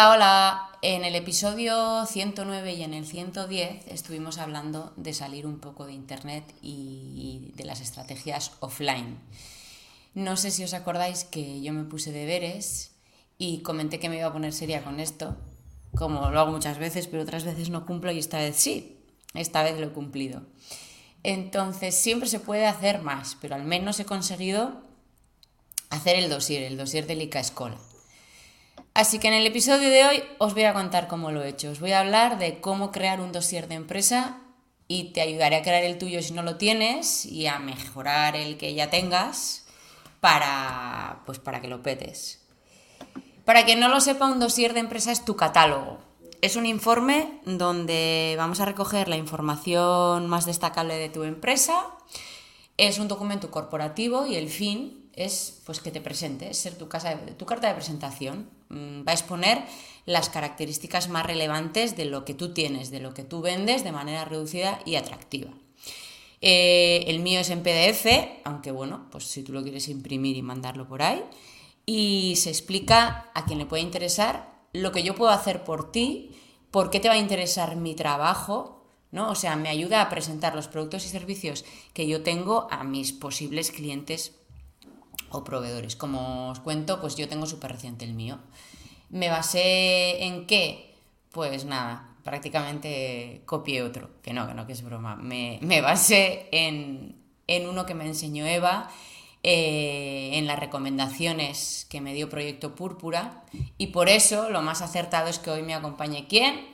Hola, hola. En el episodio 109 y en el 110 estuvimos hablando de salir un poco de Internet y de las estrategias offline. No sé si os acordáis que yo me puse deberes y comenté que me iba a poner seria con esto, como lo hago muchas veces, pero otras veces no cumplo y esta vez sí, esta vez lo he cumplido. Entonces siempre se puede hacer más, pero al menos he conseguido hacer el dossier, el dossier de Lica Escola. Así que en el episodio de hoy os voy a contar cómo lo he hecho. Os voy a hablar de cómo crear un dossier de empresa y te ayudaré a crear el tuyo si no lo tienes y a mejorar el que ya tengas para, pues para que lo petes. Para quien no lo sepa, un dossier de empresa es tu catálogo. Es un informe donde vamos a recoger la información más destacable de tu empresa. Es un documento corporativo y el fin es pues que te presentes, ser tu, carta de presentación. Mm, va a exponer las características más relevantes de lo que tú tienes, de lo que tú vendes de manera reducida y atractiva. Eh, el mío es en PDF, aunque bueno, pues si tú lo quieres imprimir y mandarlo por ahí. Y se explica a quien le puede interesar lo que yo puedo hacer por ti, por qué te va a interesar mi trabajo, ¿no? O sea, me ayuda a presentar los productos y servicios que yo tengo a mis posibles clientes o proveedores. Como os cuento, pues yo tengo súper reciente el mío. ¿Me basé en qué? Pues nada, prácticamente copié otro, que no, que no, que es broma. Me, me basé en, en, uno que me enseñó Eva, eh, en las recomendaciones que me dio Proyecto Púrpura, y por eso lo más acertado es que hoy me acompañe quién?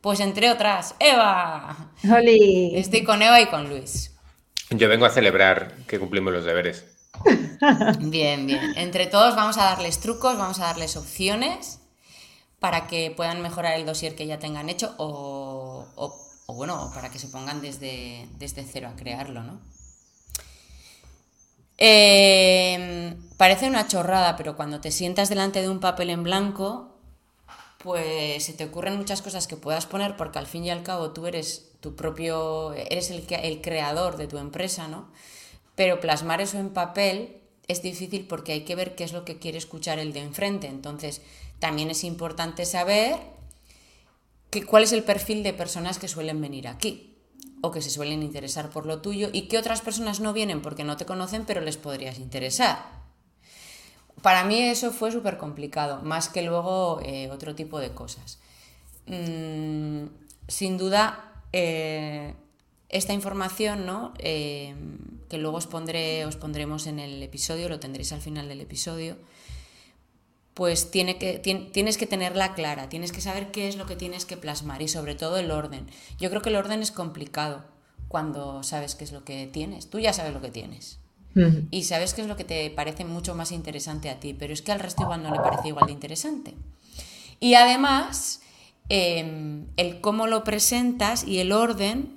Pues entre otras, Eva. Estoy con Eva y con Luis. Yo vengo a celebrar que cumplimos los deberes. Bien, bien. Entre todos vamos a darles trucos, vamos a darles opciones para que puedan mejorar el dossier que ya tengan hecho o, bueno, para que se pongan desde, desde cero a crearlo, ¿no? Em, parece una chorrada, pero cuando te sientas delante de un papel en blanco, pues se te ocurren muchas cosas que puedas poner porque al fin y al cabo tú eres tu propio, eres el, el creador de tu empresa, ¿no? Pero plasmar eso en papel es difícil porque hay que ver qué es lo que quiere escuchar el de enfrente. Entonces, también es importante saber cuál es el perfil de personas que suelen venir aquí o que se suelen interesar por lo tuyo y qué otras personas no vienen porque no te conocen pero les podrías interesar. Para mí eso fue súper complicado, más que luego eh, otro tipo de cosas. Mm, sin duda, eh, esta información, ¿no? Eh, que luego os, pondré, os pondremos en el episodio, lo tendréis al final del episodio, pues tiene que, tienes que tenerla clara, tienes que saber qué es lo que tienes que plasmar y sobre todo el orden. Yo creo que el orden es complicado cuando sabes qué es lo que tienes. Tú ya sabes lo que tienes. Y sabes qué es lo que te parece mucho más interesante a ti, pero es que al resto igual no le parece igual de interesante. Y además, em, el cómo lo presentas y el orden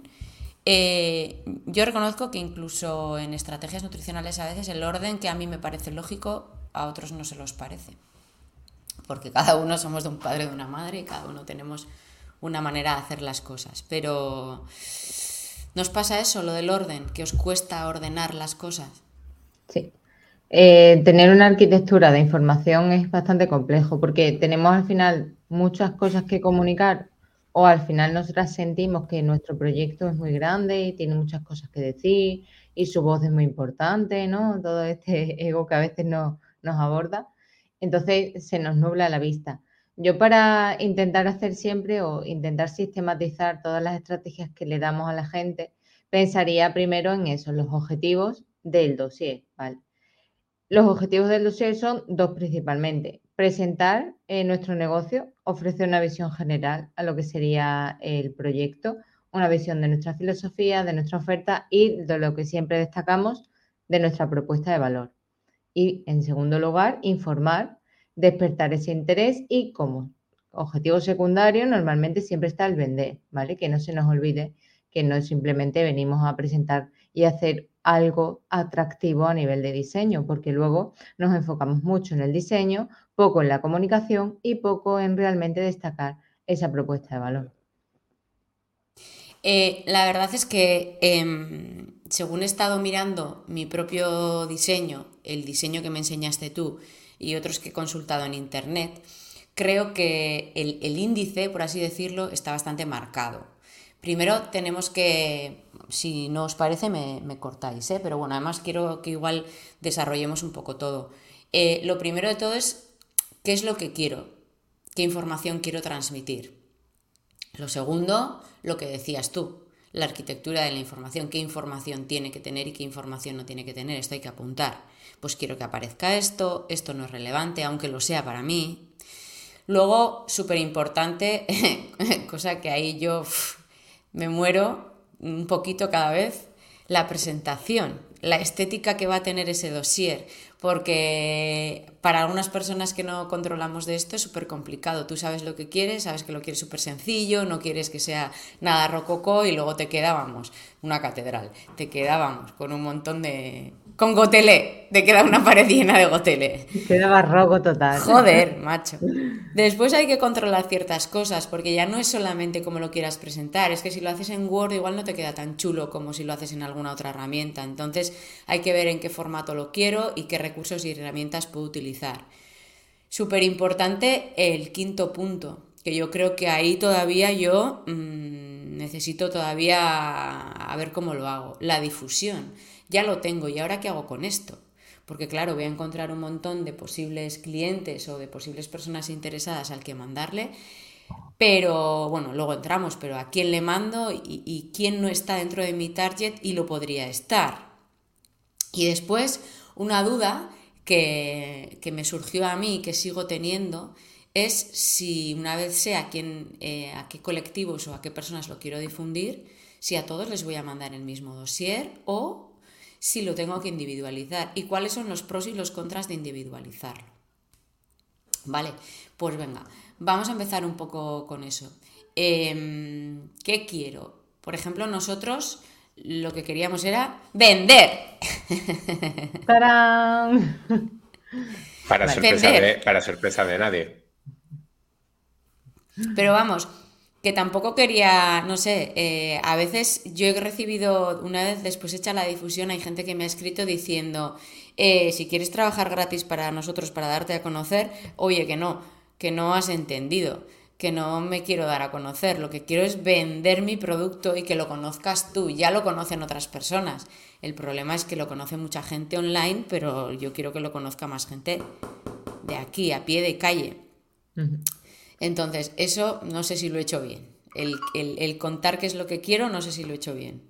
eh, yo reconozco que incluso en estrategias nutricionales a veces el orden que a mí me parece lógico, a otros no se los parece. Porque cada uno somos de un padre de una madre y cada uno tenemos una manera de hacer las cosas. Pero ¿nos pasa eso, lo del orden, que os cuesta ordenar las cosas? Sí. Eh, tener una arquitectura de información es bastante complejo porque tenemos al final muchas cosas que comunicar o al final nosotras sentimos que nuestro proyecto es muy grande y tiene muchas cosas que decir y su voz es muy importante, ¿no? Todo este ego que a veces nos aborda. Entonces se nos nubla la vista. Yo para intentar hacer siempre o intentar sistematizar todas las estrategias que le damos a la gente, pensaría primero en eso, los objetivos del dossier. Los objetivos del dossier son dos principalmente. Presentar eh, nuestro negocio, ofrecer una visión general a lo que sería el proyecto, una visión de nuestra filosofía, de nuestra oferta y de lo que siempre destacamos de nuestra propuesta de valor. Y en segundo lugar, informar, despertar ese interés y como objetivo secundario normalmente siempre está el vender, ¿vale? Que no se nos olvide que no simplemente venimos a presentar y hacer algo atractivo a nivel de diseño, porque luego nos enfocamos mucho en el diseño, poco en la comunicación y poco en realmente destacar esa propuesta de valor. Eh, la verdad es que em, según he estado mirando mi propio diseño, el diseño que me enseñaste tú y otros que he consultado en internet, creo que el, índice, por así decirlo, está bastante marcado. Primero tenemos que, si no os parece, me, cortáis, ¿eh? pero bueno, además quiero que igual desarrollemos un poco todo. Eh, lo primero de todo es qué es lo que quiero, qué información quiero transmitir. Lo segundo, lo que decías tú, la arquitectura de la información, qué información tiene que tener y qué información no tiene que tener, esto hay que apuntar. Pues quiero que aparezca esto, esto no es relevante, aunque lo sea para mí, Luego, súper importante, cosa que ahí yo me muero un poquito cada vez, la presentación, la estética que va a tener ese dossier, porque para algunas personas que no controlamos de esto es súper complicado. Tú sabes lo que quieres, sabes que lo quieres súper sencillo, no quieres que sea nada rococó y luego te quedábamos una catedral, te quedábamos con un montón de, con gotele. Te queda una pared llena de gotele. Queda barroco total. Joder, macho. Después hay que controlar ciertas cosas, porque ya no es solamente como lo quieras presentar, es que si lo haces en Word igual no te queda tan chulo como si lo haces en alguna otra herramienta. Entonces hay que ver en qué formato lo quiero y qué recursos y herramientas puedo utilizar. Súper importante el quinto punto, que yo creo que ahí todavía yo mm, necesito todavía a ver cómo lo hago. La difusión ya lo tengo y ahora qué hago con esto. Porque claro, voy a encontrar un montón de posibles clientes o de posibles personas interesadas al que mandarle, pero bueno, luego entramos, pero ¿a quién le mando y, quién no está dentro de mi target y lo podría estar? Y después, una duda que, me surgió a mí y que sigo teniendo es si una vez sé a, quién, eh, a qué colectivos o a qué personas lo quiero difundir, si a todos les voy a mandar el mismo dossier o si lo tengo que individualizar y cuáles son los pros y los contras de individualizarlo. Vale, pues venga, vamos a empezar un poco con eso. Em, ¿Qué quiero? Por ejemplo, nosotros lo que queríamos era vender. Para, sorpresa, de, para sorpresa de nadie. Pero vamos, que tampoco quería, no sé, eh, a veces yo he recibido, una vez después hecha la difusión, hay gente que me ha escrito diciendo, eh, si quieres trabajar gratis para nosotros, para darte a conocer, oye, que no, que no has entendido, que no me quiero dar a conocer, lo que quiero es vender mi producto y que lo conozcas tú, ya lo conocen otras personas. El problema es que lo conoce mucha gente online, pero yo quiero que lo conozca más gente de aquí, a pie de calle. Entonces, eso no sé si lo he hecho bien. El, contar qué es lo que quiero, no sé si lo he hecho bien.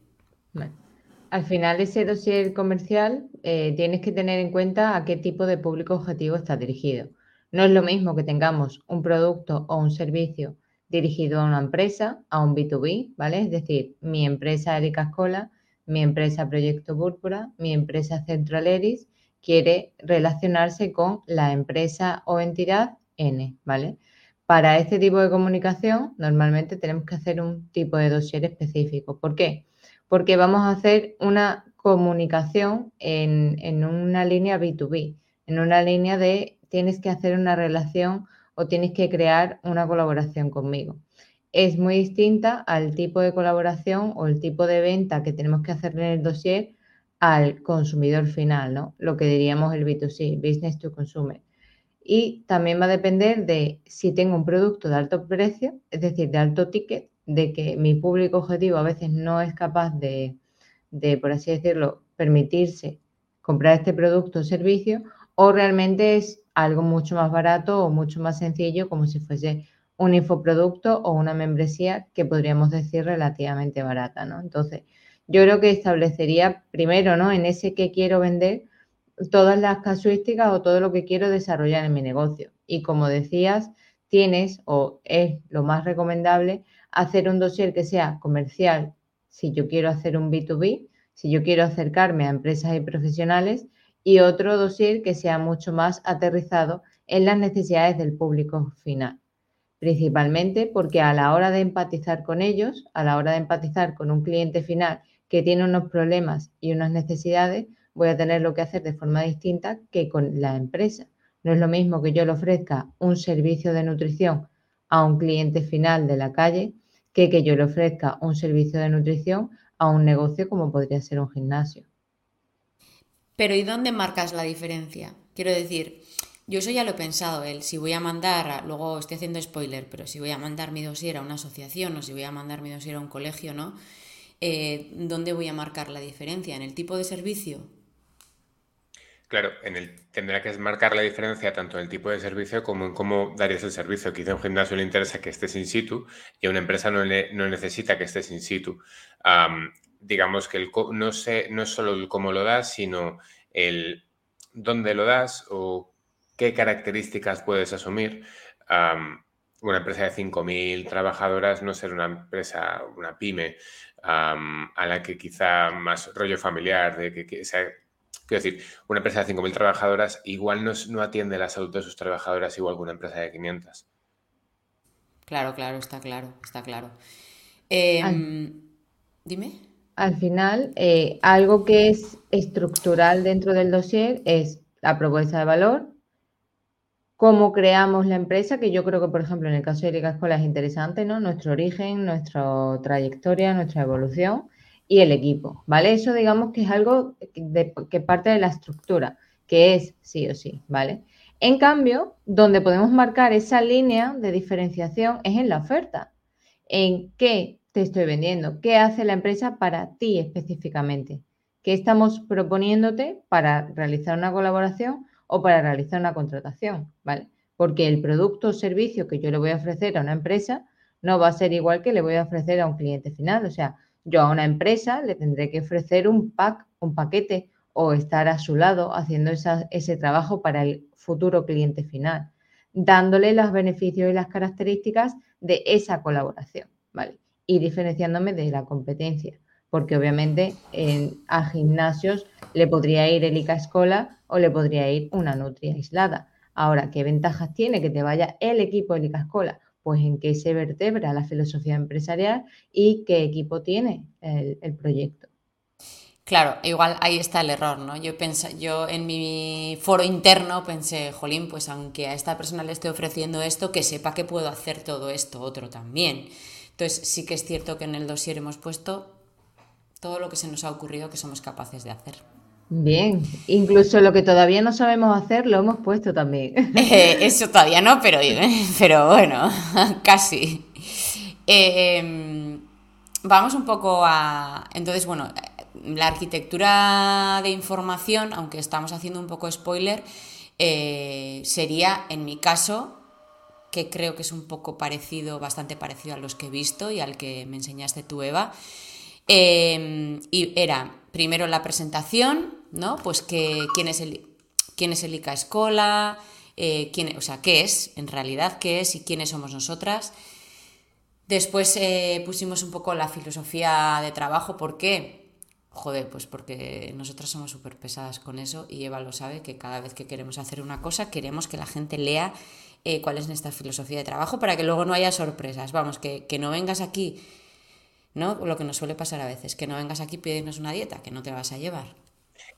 Al final, ese dossier comercial eh, tienes que tener en cuenta a qué tipo de público objetivo está dirigido. No es lo mismo que tengamos un producto o un servicio dirigido a una empresa, a un B2B, ¿vale? Es decir, mi empresa Erika Escola, mi empresa Proyecto Púrpura, mi empresa Centraleris quiere relacionarse con la empresa o entidad N, ¿vale? Para este tipo de comunicación, normalmente tenemos que hacer un tipo de dossier específico. ¿Por qué? Porque vamos a hacer una comunicación en, una línea B2B, en una línea de tienes que hacer una relación o tienes que crear una colaboración conmigo. Es muy distinta al tipo de colaboración o el tipo de venta que tenemos que hacer en el dossier al consumidor final, ¿no? Lo que diríamos el B2C, Business to Consumer y también va a depender de si tengo un producto de alto precio, es decir, de alto ticket, de que mi público objetivo a veces no es capaz de, por así decirlo, permitirse comprar este producto o servicio, o realmente es algo mucho más barato o mucho más sencillo, como si fuese un infoproducto o una membresía que podríamos decir relativamente barata, ¿no? Entonces, yo creo que establecería primero, ¿no? En ese que quiero vender, todas las casuísticas o todo lo que quiero desarrollar en mi negocio. Y como decías, tienes o es lo más recomendable hacer un dossier que sea comercial si yo quiero hacer un B2B, si yo quiero acercarme a empresas y profesionales y otro dossier que sea mucho más aterrizado en las necesidades del público final. Principalmente porque a la hora de empatizar con ellos, a la hora de empatizar con un cliente final que tiene unos problemas y unas necesidades, voy a tener lo que hacer de forma distinta que con la empresa. No es lo mismo que yo le ofrezca un servicio de nutrición a un cliente final de la calle que que yo le ofrezca un servicio de nutrición a un negocio como podría ser un gimnasio. Pero ¿y dónde marcas la diferencia? Quiero decir, Yo eso ya lo he pensado, él, si voy a mandar, luego estoy haciendo spoiler, pero si voy a mandar mi dossier a una asociación o si voy a mandar mi dossier a un colegio, ¿no? Eh, ¿Dónde voy a marcar la diferencia? ¿En el tipo de servicio? Claro, en el, tendrá que marcar la diferencia tanto en el tipo de servicio como en cómo darías el servicio. Quizá un gimnasio le interesa que estés in situ y a una empresa no, no necesita que estés in situ. digamos que el, no, sé, no es solo el cómo lo das, sino el dónde lo das o qué características puedes asumir. una empresa de 5.000 trabajadoras no ser una empresa, una pyme, a la que quizá más rollo familiar, de que, que sea Quiero decir, una empresa de 5.000 trabajadoras igual no, atiende la salud de sus trabajadoras igual que una empresa de 500. Claro, claro, está claro, está claro. Em, dime. Al final, eh, algo que es estructural dentro del dossier es la propuesta de valor, cómo creamos la empresa, que yo creo que, por ejemplo, en el caso de Liga Escuela es interesante, ¿no? Nuestro origen, nuestra trayectoria, nuestra evolución y el equipo, ¿vale? Eso digamos que es algo que parte de la estructura, que es sí o sí, ¿vale? En cambio, donde podemos marcar esa línea de diferenciación es en la oferta. ¿En qué te estoy vendiendo? ¿Qué hace la empresa para ti específicamente? ¿Qué estamos proponiéndote para realizar una colaboración o para realizar una contratación? ¿Vale? Porque el producto o servicio que yo le voy a ofrecer a una empresa no va a ser igual que le voy a ofrecer a un cliente final. O sea, yo a una empresa le tendré que ofrecer un pack, un paquete o estar a su lado haciendo ese trabajo para el futuro cliente final, dándole los beneficios y las características de esa colaboración, ¿vale? Y diferenciándome de la competencia, porque obviamente a gimnasios le podría ir el ICA Escola o le podría ir una Nutria aislada. Ahora, ¿qué ventajas tiene que te vaya el equipo de ICA Escola? Pues en qué se vertebra la filosofía empresarial y qué equipo tiene el, proyecto. Claro, igual ahí está el error, ¿no? Yo, yo en mi foro interno pensé, jolín, pues aunque a esta persona le esté ofreciendo esto, que sepa que puedo hacer todo esto otro también. Entonces sí que es cierto que en el dossier hemos puesto todo lo que se nos ha ocurrido que somos capaces de hacer. Bien, incluso lo que todavía no sabemos hacer lo hemos puesto también. Eh, eso todavía no, pero, pero bueno, casi. Em, vamos un poco a... Entonces, bueno, la arquitectura de información, aunque estamos haciendo un poco spoiler, eh, sería, en mi caso, que creo que es un poco parecido, bastante parecido a los que he visto y al que me enseñaste tú, Eva. Em, y era primero la presentación, ¿no? Pues que, quién es el, quién es el ICA Escola, eh, quién, o sea, qué es, en realidad, qué es y quiénes somos nosotras. Después eh, pusimos un poco la filosofía de trabajo, ¿por qué? Joder, pues porque nosotras somos súper pesadas con eso y Eva lo sabe, que cada vez que queremos hacer una cosa queremos que la gente lea eh, cuál es nuestra filosofía de trabajo para que luego no haya sorpresas. Vamos, que, que no vengas aquí, ¿no? Lo que nos suele pasar a veces, que no vengas aquí pidiéndonos una dieta que no te vas a llevar.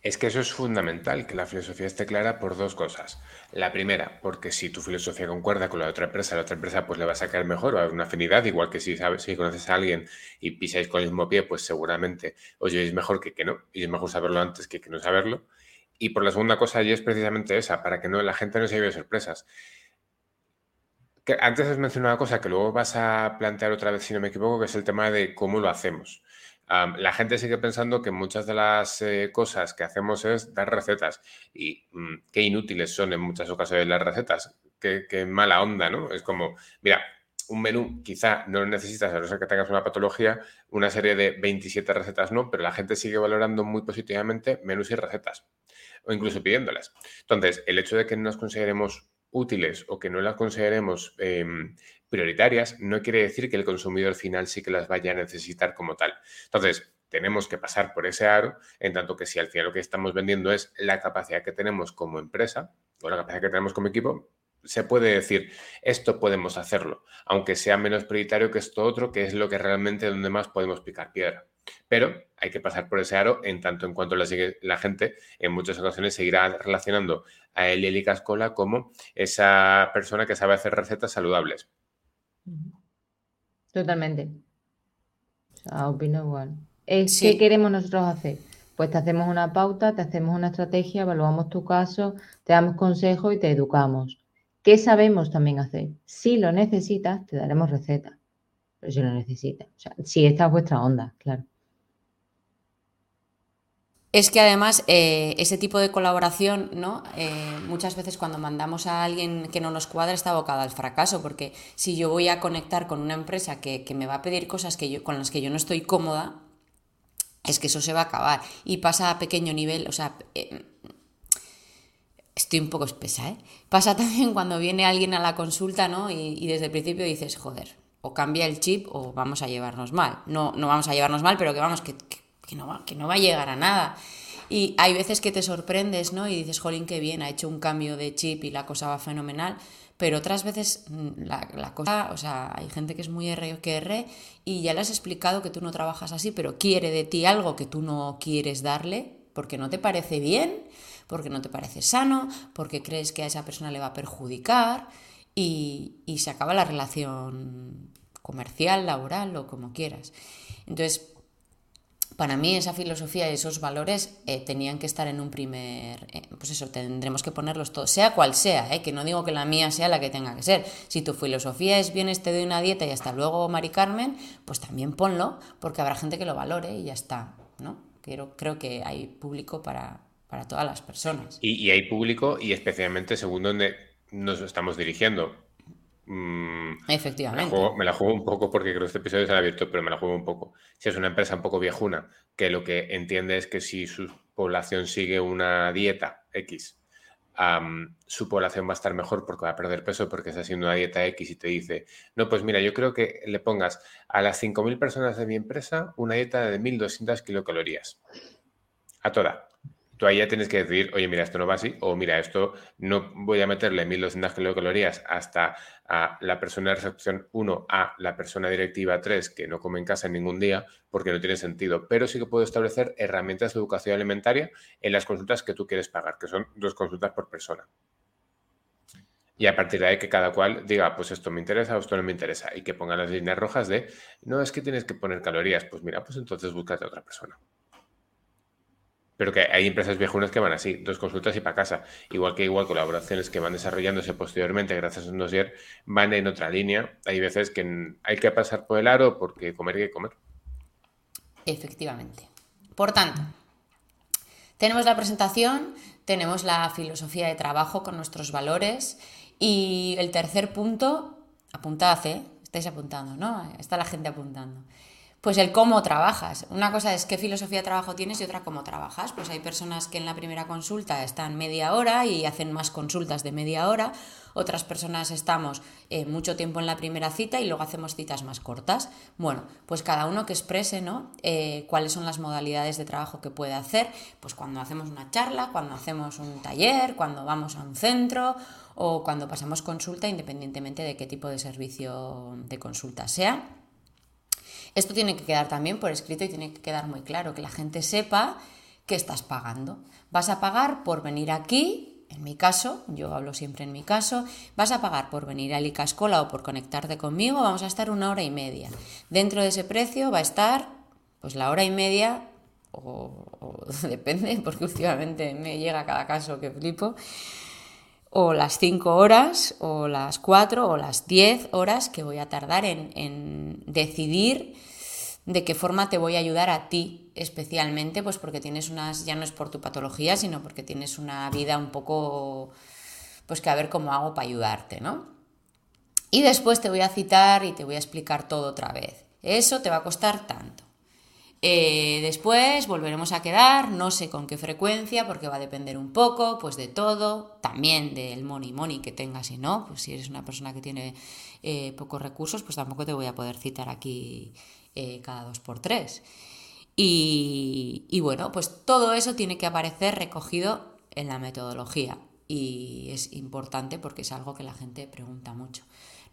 Es que eso es fundamental, que la filosofía esté clara por dos cosas. La primera, porque si tu filosofía concuerda con la otra empresa, la otra empresa pues le va a sacar mejor, va a una afinidad, igual que si si conoces a alguien y pisáis con el mismo pie, pues seguramente os llevéis mejor que que no, y es mejor saberlo antes que que no saberlo. Y por la segunda cosa, y es precisamente esa, para que no, la gente no se lleve sorpresas. Que antes has mencionado una cosa que luego vas a plantear otra vez, si no me equivoco, que es el tema de cómo lo hacemos la gente sigue pensando que muchas de las eh, cosas que hacemos es dar recetas y mm, qué inútiles son en muchas ocasiones las recetas, qué, mala onda, ¿no? Es como, mira, un menú quizá no necesitas, a no ser que tengas una patología, una serie de 27 recetas no, pero la gente sigue valorando muy positivamente menús y recetas, o incluso pidiéndolas. Entonces, el hecho de que no nos consideremos útiles o que no las consideremos em, prioritarias, no quiere decir que el consumidor final sí que las vaya a necesitar como tal. Entonces, tenemos que pasar por ese aro, en tanto que si al final lo que estamos vendiendo es la capacidad que tenemos como empresa o la capacidad que tenemos como equipo, se puede decir, esto podemos hacerlo, aunque sea menos prioritario que esto otro, que es lo que realmente donde más podemos picar piedra. Pero hay que pasar por ese aro en tanto en cuanto la, la gente en muchas ocasiones seguirá relacionando a Eli Cascola como esa persona que sabe hacer recetas saludables. Totalmente. O sea, opino igual. ¿Qué queremos nosotros hacer? Pues te hacemos una pauta, te hacemos una estrategia, evaluamos tu caso, te damos consejos y te educamos. ¿Qué sabemos también hacer? Si lo necesitas, te daremos recetas. Pero si lo necesitas, o sea, si esta es vuestra onda, claro. Es que además eh, ese tipo de colaboración, ¿no? Eh, muchas veces cuando mandamos a alguien que no nos cuadra está abocado al fracaso, porque si yo voy a conectar con una empresa que, me va a pedir cosas que yo, con las que yo no estoy cómoda, es que eso se va a acabar. Y pasa a pequeño nivel, o sea, eh, estoy un poco espesa, ¿eh? Pasa también cuando viene alguien a la consulta, ¿no? Y, desde el principio dices, joder, o cambia el chip o vamos a llevarnos mal. No, no vamos a llevarnos mal, pero que vamos, que que no, va, que no va a llegar a nada. Y hay veces que te sorprendes, ¿no? Y dices, jolín, qué bien, ha hecho un cambio de chip y la cosa va fenomenal. Pero otras veces mm, la, cosa, o sea, hay gente que es muy R que R y ya le has explicado que tú no trabajas así, pero quiere de ti algo que tú no quieres darle porque no te parece bien, porque no te parece sano, porque crees que a esa persona le va a perjudicar y, y se acaba la relación comercial, laboral o como quieras. Entonces, para mí esa filosofía y esos valores eh, tenían que estar en un primer, eh, pues eso, tendremos que ponerlos todos, sea cual sea, eh, que no digo que la mía sea la que tenga que ser. Si tu filosofía es bien te doy una dieta y hasta luego, Mari Carmen, pues también ponlo, porque habrá gente que lo valore y ya está, ¿no? Creo, creo que hay público para, para todas las personas. Y, y hay público y especialmente según donde nos estamos dirigiendo. Mm, Efectivamente. Me la, juego, un poco porque creo que este episodio será abierto, pero me la juego un poco. Si es una empresa un poco viejuna, que lo que entiende es que si su población sigue una dieta X, su población va a estar mejor porque va a perder peso porque está haciendo una dieta X y te dice, no, pues mira, yo creo que le pongas a las 5.000 personas de mi empresa una dieta de 1.200 kilocalorías. A toda tú ahí ya tienes que decir, oye, mira, esto no va así, o mira, esto no voy a meterle 1200 kilocalorías hasta a la persona de recepción 1 a la persona directiva 3 que no come en casa en ningún día, porque no tiene sentido. Pero sí que puedo establecer herramientas de educación alimentaria en las consultas que tú quieres pagar, que son dos consultas por persona. Y a partir de ahí que cada cual diga, pues esto me interesa o esto no me interesa. Y que ponga las líneas rojas de, no es que tienes que poner calorías. Pues mira, pues entonces búscate a otra persona. Pero que hay empresas viejunas que van así, dos consultas y para casa. Igual que igual colaboraciones que van desarrollándose posteriormente gracias a un dossier van en otra línea. Hay veces que hay que pasar por el aro porque comer hay que comer. Efectivamente. Por tanto, tenemos la presentación, tenemos la filosofía de trabajo con nuestros valores y el tercer punto, apuntad, ¿eh? Estáis apuntando, ¿no? Está la gente apuntando pues el cómo trabajas. Una cosa es qué filosofía de trabajo tienes y otra cómo trabajas. Pues hay personas que en la primera consulta están media hora y hacen más consultas de media hora. Otras personas estamos eh, mucho tiempo en la primera cita y luego hacemos citas más cortas. Bueno, pues cada uno que exprese ¿no? Eh, cuáles son las modalidades de trabajo que puede hacer. Pues cuando hacemos una charla, cuando hacemos un taller, cuando vamos a un centro o cuando pasamos consulta, independientemente de qué tipo de servicio de consulta sea. Esto tiene que quedar también por escrito y tiene que quedar muy claro, que la gente sepa que estás pagando. Vas a pagar por venir aquí, en mi caso, yo hablo siempre en mi caso, vas a pagar por venir a Licascola o por conectarte conmigo, vamos a estar una hora y media. Dentro de ese precio va a estar pues la hora y media, o, o depende, porque últimamente me llega cada caso que flipo, o las 5 horas, o las 4, o las 10 horas que voy a tardar en, decidir de qué forma te voy a ayudar a ti especialmente, pues porque tienes unas, ya no es por tu patología, sino porque tienes una vida un poco, pues que a ver cómo hago para ayudarte, ¿no? Y después te voy a citar y te voy a explicar todo otra vez. Eso te va a costar tanto. Eh, después volveremos a quedar, no sé con qué frecuencia, porque va a depender un poco, pues de todo, también del money money que tengas y no, pues si eres una persona que tiene eh, pocos recursos, pues tampoco te voy a poder citar aquí eh, cada dos por tres. Y, y bueno, pues todo eso tiene que aparecer recogido en la metodología y es importante porque es algo que la gente pregunta mucho.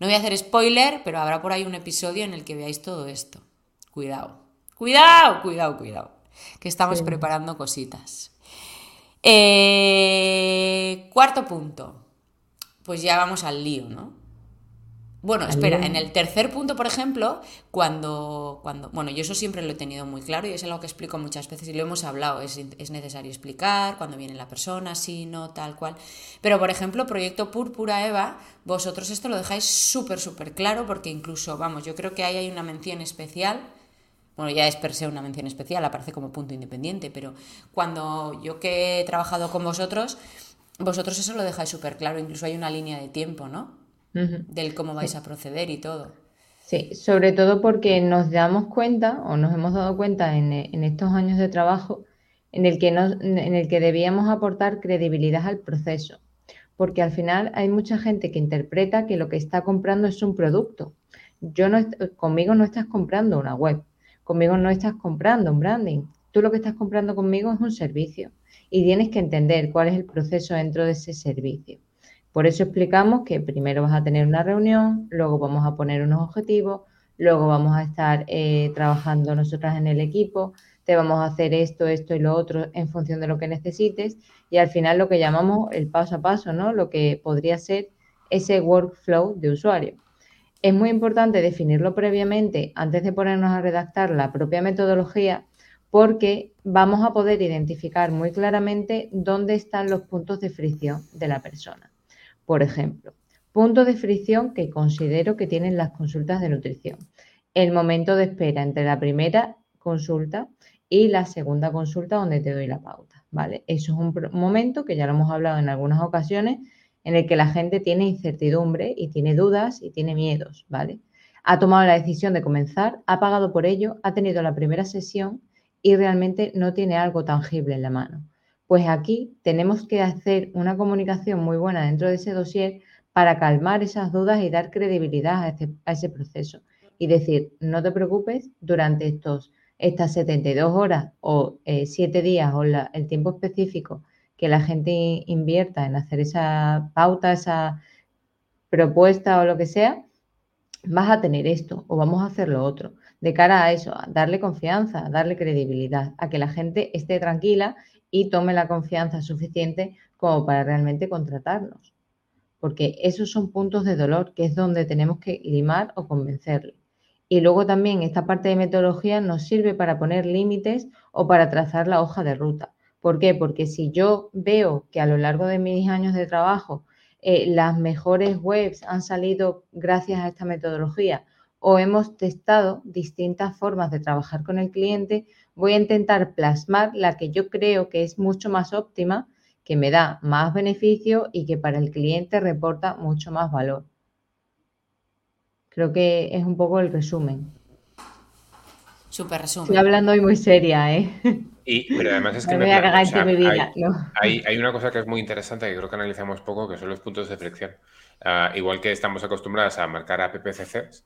No voy a hacer spoiler, pero habrá por ahí un episodio en el que veáis todo esto. Cuidado. Cuidado, cuidado, cuidado. Que estamos preparando cositas. Eh, cuarto punto. Pues ya vamos al lío, ¿no? Bueno, espera, en el tercer punto, por ejemplo, cuando, cuando, bueno, yo eso siempre lo he tenido muy claro y es algo que explico muchas veces y lo hemos hablado, es, es necesario explicar cuando viene la persona, sí, no, tal cual. Pero, por ejemplo, Proyecto Púrpura Eva, vosotros esto lo dejáis súper, súper claro porque incluso, vamos, yo creo que ahí hay una mención especial bueno, ya es per se una mención especial, aparece como punto independiente, pero cuando yo que he trabajado con vosotros, vosotros eso lo dejáis súper claro, incluso hay una línea de tiempo, ¿no? Del cómo vais a proceder y todo. Sí, sobre todo porque nos damos cuenta o nos hemos dado cuenta en, estos años de trabajo en el, que en el que debíamos aportar credibilidad al proceso, porque al final hay mucha gente que interpreta que lo que está comprando es un producto. Yo no, conmigo no estás comprando una web, Conmigo no estás comprando un branding. Tú lo que estás comprando conmigo es un servicio y tienes que entender cuál es el proceso dentro de ese servicio. Por eso explicamos que primero vas a tener una reunión, luego vamos a poner unos objetivos, luego vamos a estar eh, trabajando nosotras en el equipo, te vamos a hacer esto, esto y lo otro en función de lo que necesites y al final lo que llamamos el paso a paso, ¿no? Lo que podría ser ese workflow de usuario. Es muy importante definirlo previamente antes de ponernos a redactar la propia metodología porque vamos a poder identificar muy claramente dónde están los puntos de fricción de la persona. Por ejemplo, punto de fricción que considero que tienen las consultas de nutrición. El momento de espera entre la primera consulta y la segunda consulta donde te doy la pauta, ¿vale? Eso es un momento que ya lo hemos hablado en algunas ocasiones en el que la gente tiene incertidumbre y tiene dudas y tiene miedos, ¿vale? Ha tomado la decisión de comenzar, ha pagado por ello, ha tenido la primera sesión y realmente no tiene algo tangible en la mano. Pues aquí tenemos que hacer una comunicación muy buena dentro de ese dossier para calmar esas dudas y dar credibilidad a, este, ese proceso. Y decir, no te preocupes, durante estos, estas 72 horas o 7 eh, días o el tiempo específico que la gente invierta en hacer esa pauta, esa propuesta o lo que sea, vas a tener esto o vamos a hacer lo otro. De cara a eso, darle confianza, a darle credibilidad, a que la gente esté tranquila y tome la confianza suficiente como para realmente contratarnos. Porque esos son puntos de dolor que es donde tenemos que limar o convencerle. Y luego también esta parte de metodología nos sirve para poner límites o para trazar la hoja de ruta. ¿Por qué? Porque si yo veo que a lo largo de mis años de trabajo eh, las mejores webs han salido gracias a esta metodología o hemos testado distintas formas de trabajar con el cliente, voy a intentar plasmar la que yo creo que es mucho más óptima, que me da más beneficio y que para el cliente reporta mucho más valor. Creo que es un poco el resumen. Súper resumen. Estoy hablando hoy muy seria, ¿eh? Y, pero además es que me, hay, una cosa que es muy interesante que creo que analizamos poco, que son los puntos de fricción. Ah, igual que estamos acostumbrados a marcar a PPCCs,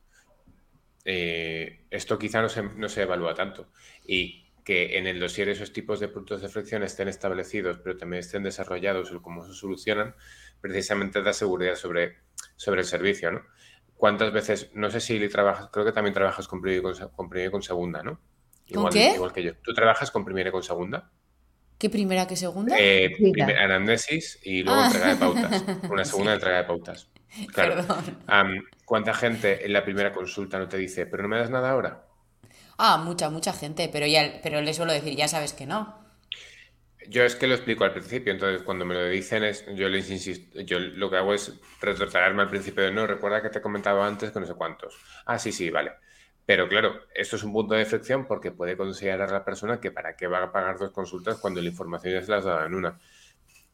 eh, esto quizá no se, no se evalúa tanto. Y que en el dossier esos tipos de puntos de fricción estén establecidos, pero también estén desarrollados o cómo se solucionan, precisamente da seguridad sobre, sobre el servicio, ¿no? ¿Cuántas veces, no sé si trabajas, creo que también trabajas con primera y con, con, con segunda, ¿no? Igual, qué? Igual que yo. ¿Tú trabajas con primera y con segunda? ¿Qué primera que segunda? Eh, primera, anamnesis y luego ah. entrega de pautas. Una segunda entrega de pautas. Claro. ¿Cuánta gente en la primera consulta no te dice, pero no me das nada ahora? Ah, mucha, mucha gente, pero ya, pero le suelo decir, ya sabes que no. Yo es que lo explico al principio, entonces cuando me lo dicen es, yo les insisto, yo lo que hago es retrotraerme al principio de no, recuerda que te he comentado antes que no sé cuántos. Ah, sí, sí, vale. Pero claro, esto es un punto de fricción porque puede considerar a la persona que para qué va a pagar dos consultas cuando la información ya se las en una.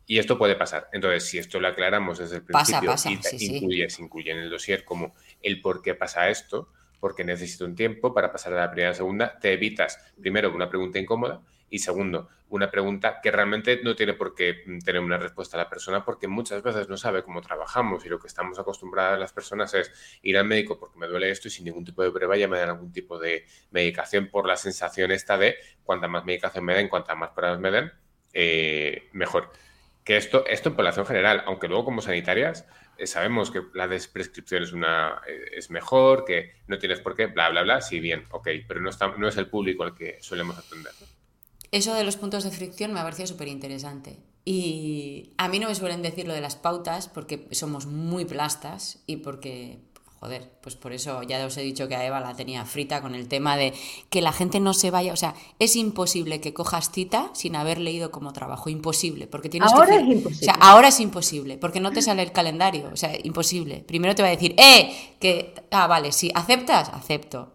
Y esto puede pasar. Entonces, si esto lo aclaramos desde el principio y incluye, se incluye en el dossier como el por qué pasa esto, porque necesito un tiempo para pasar a la primera y segunda, te evitas primero una pregunta incómoda y segundo, una pregunta que realmente no tiene por qué mm, tener una respuesta a la persona porque muchas veces no sabe cómo trabajamos y lo que estamos acostumbradas las personas es ir al médico porque me duele esto y sin ningún tipo de prueba ya me dan algún tipo de medicación por la sensación esta de cuanta más medicación me den, cuantas más pruebas me den, eh, mejor. Que esto, esto en población general, aunque luego como sanitarias eh, sabemos que la desprescripción es, una, eh, es mejor, que no tienes por qué, bla, bla, bla, sí, bien, ok, pero no, está, no es el público al que solemos atender. Eso de los puntos de fricción me ha parecido súper interesante. Y a mí no me suelen decir lo de las pautas porque somos muy plastas y porque joder, pues por eso ya os he dicho que a Eva la tenía frita con el tema de que la gente no se vaya, o sea, es imposible que cojas cita sin haber leído como trabajo, imposible, porque tienes ahora que es imposible. O sea, ahora es imposible, porque no te sale el calendario, o sea, imposible. Primero te va a decir, "Eh, que ah, vale, si aceptas, acepto."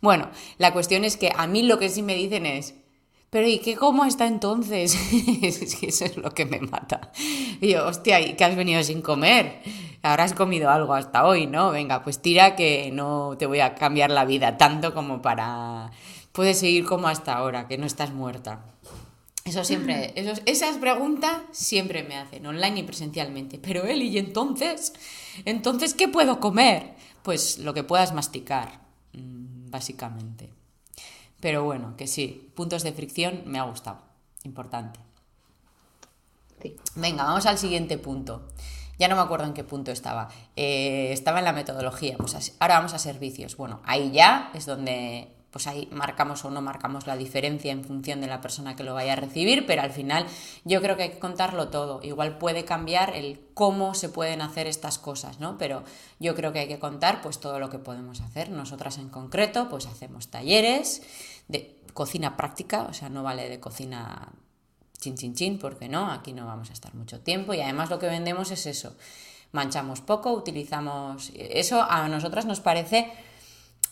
Bueno, la cuestión es que a mí lo que sí me dicen es, pero ¿y qué cómo está entonces? es que eso es lo que me mata. Y yo, hostia, ¿y qué has venido sin comer? Habrás comido algo hasta hoy, ¿no? Venga, pues tira que no te voy a cambiar la vida tanto como para... Puedes seguir como hasta ahora, que no estás muerta. Eso siempre, esos, esas preguntas siempre me hacen, online y presencialmente. Pero él, ¿y entonces? ¿Entonces qué puedo comer? Pues lo que puedas masticar, mm, básicamente. Pero bueno, que sí, puntos de fricción me ha gustado. Importante. Sí. Venga, vamos al siguiente punto. Ya no me acuerdo en qué punto estaba. Eh, estaba en la metodología. Pues ahora vamos a servicios. Bueno, ahí ya es donde pues ahí marcamos o no marcamos la diferencia en función de la persona que lo vaya a recibir, pero al final yo creo que hay que contarlo todo. Igual puede cambiar el cómo se pueden hacer estas cosas, ¿no? Pero yo creo que hay que contar pues todo lo que podemos hacer. Nosotras en concreto pues hacemos talleres cocina práctica, o sea, no vale de cocina chin chin chin, porque no, aquí no vamos a estar mucho tiempo y además lo que vendemos es eso. Manchamos poco, utilizamos eso a nosotras nos parece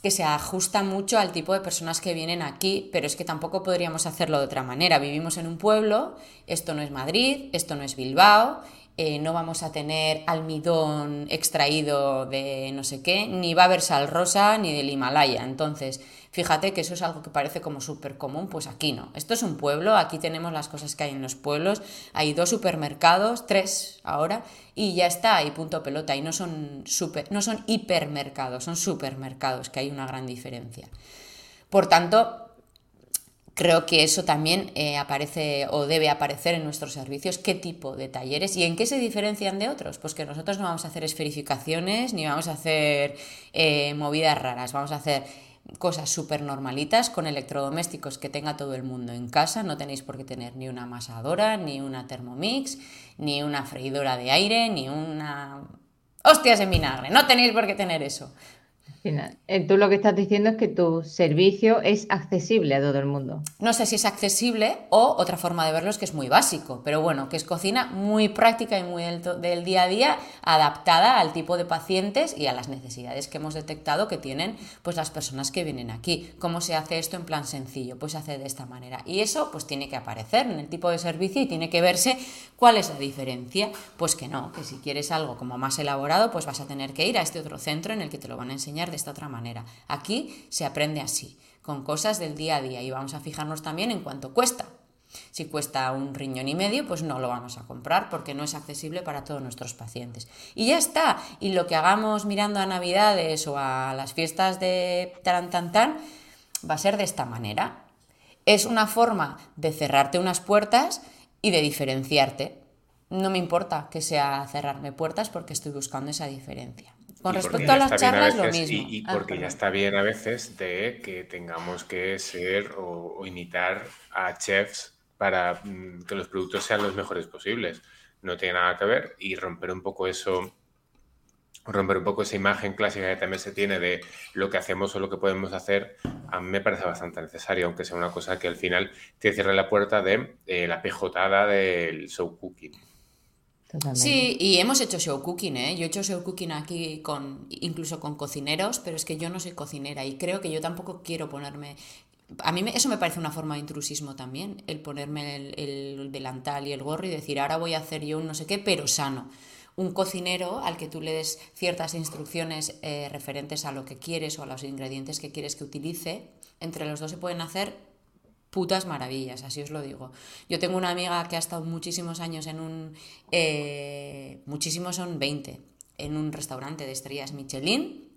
que se ajusta mucho al tipo de personas que vienen aquí, pero es que tampoco podríamos hacerlo de otra manera. Vivimos en un pueblo, esto no es Madrid, esto no es Bilbao, eh, no vamos a tener almidón extraído de no sé qué, ni va a haber sal rosa ni del Himalaya. Entonces, fíjate que eso es algo que parece como súper común, pues aquí no. Esto es un pueblo, aquí tenemos las cosas que hay en los pueblos, hay dos supermercados, tres ahora, y ya está, y punto pelota. Y no son, super, no son hipermercados, son supermercados, que hay una gran diferencia. Por tanto, creo que eso también eh, aparece o debe aparecer en nuestros servicios, qué tipo de talleres y en qué se diferencian de otros. Pues que nosotros no vamos a hacer esferificaciones ni vamos a hacer eh, movidas raras, vamos a hacer cosas súper normalitas con electrodomésticos que tenga todo el mundo en casa. No tenéis por qué tener ni una amasadora, ni una Thermomix, ni una freidora de aire, ni una... Hostias en vinagre, no tenéis por qué tener eso. Eh, tú lo que estás diciendo es que tu servicio es accesible a todo el mundo. No sé si es accesible o otra forma de verlo es que es muy básico, pero bueno, que es cocina muy práctica y muy del día a día, adaptada al tipo de pacientes y a las necesidades que hemos detectado que tienen pues las personas que vienen aquí. ¿Cómo se hace esto en plan sencillo? Pues se hace de esta manera. Y eso pues tiene que aparecer en el tipo de servicio y tiene que verse cuál es la diferencia. Pues que no, que si quieres algo como más elaborado, pues vas a tener que ir a este otro centro en el que te lo van a enseñar de esta otra manera. Aquí se aprende así, con cosas del día a día y vamos a fijarnos también en cuánto cuesta. Si cuesta un riñón y medio, pues no lo vamos a comprar porque no es accesible para todos nuestros pacientes. Y ya está. Y lo que hagamos mirando a Navidades o a las fiestas de tan tan tan va a ser de esta manera. Es una forma de cerrarte unas puertas y de diferenciarte. No me importa que sea cerrarme puertas porque estoy buscando esa diferencia. Con respecto a las charlas, lo mismo. Y, y Ah, porque ya está bien a veces de que tengamos que ser o, o imitar a chefs para mm, que los productos sean los mejores posibles. No tiene nada que ver y romper un poco eso, romper un poco esa imagen clásica que también se tiene de lo que hacemos o lo que podemos hacer, a mí me parece bastante necesario, aunque sea una cosa que al final te cierre la puerta de eh, la pejotada del show cooking. Sí, y hemos hecho show cooking, ¿eh? Yo he hecho show cooking aquí con, incluso con cocineros, pero es que yo no soy cocinera y creo que yo tampoco quiero ponerme... A mí me- eso me parece una forma de intrusismo también, el ponerme el, el delantal y el gorro y decir, ahora voy a hacer yo un no sé qué, pero sano. Un cocinero al que tú le des ciertas instrucciones eh, referentes a lo que quieres o a los ingredientes que quieres que utilice, entre los dos se pueden hacer putas maravillas, así os lo digo. Yo tengo una amiga que ha estado muchísimos años en un, eh, muchísimos son 20, en un restaurante de estrellas Michelin.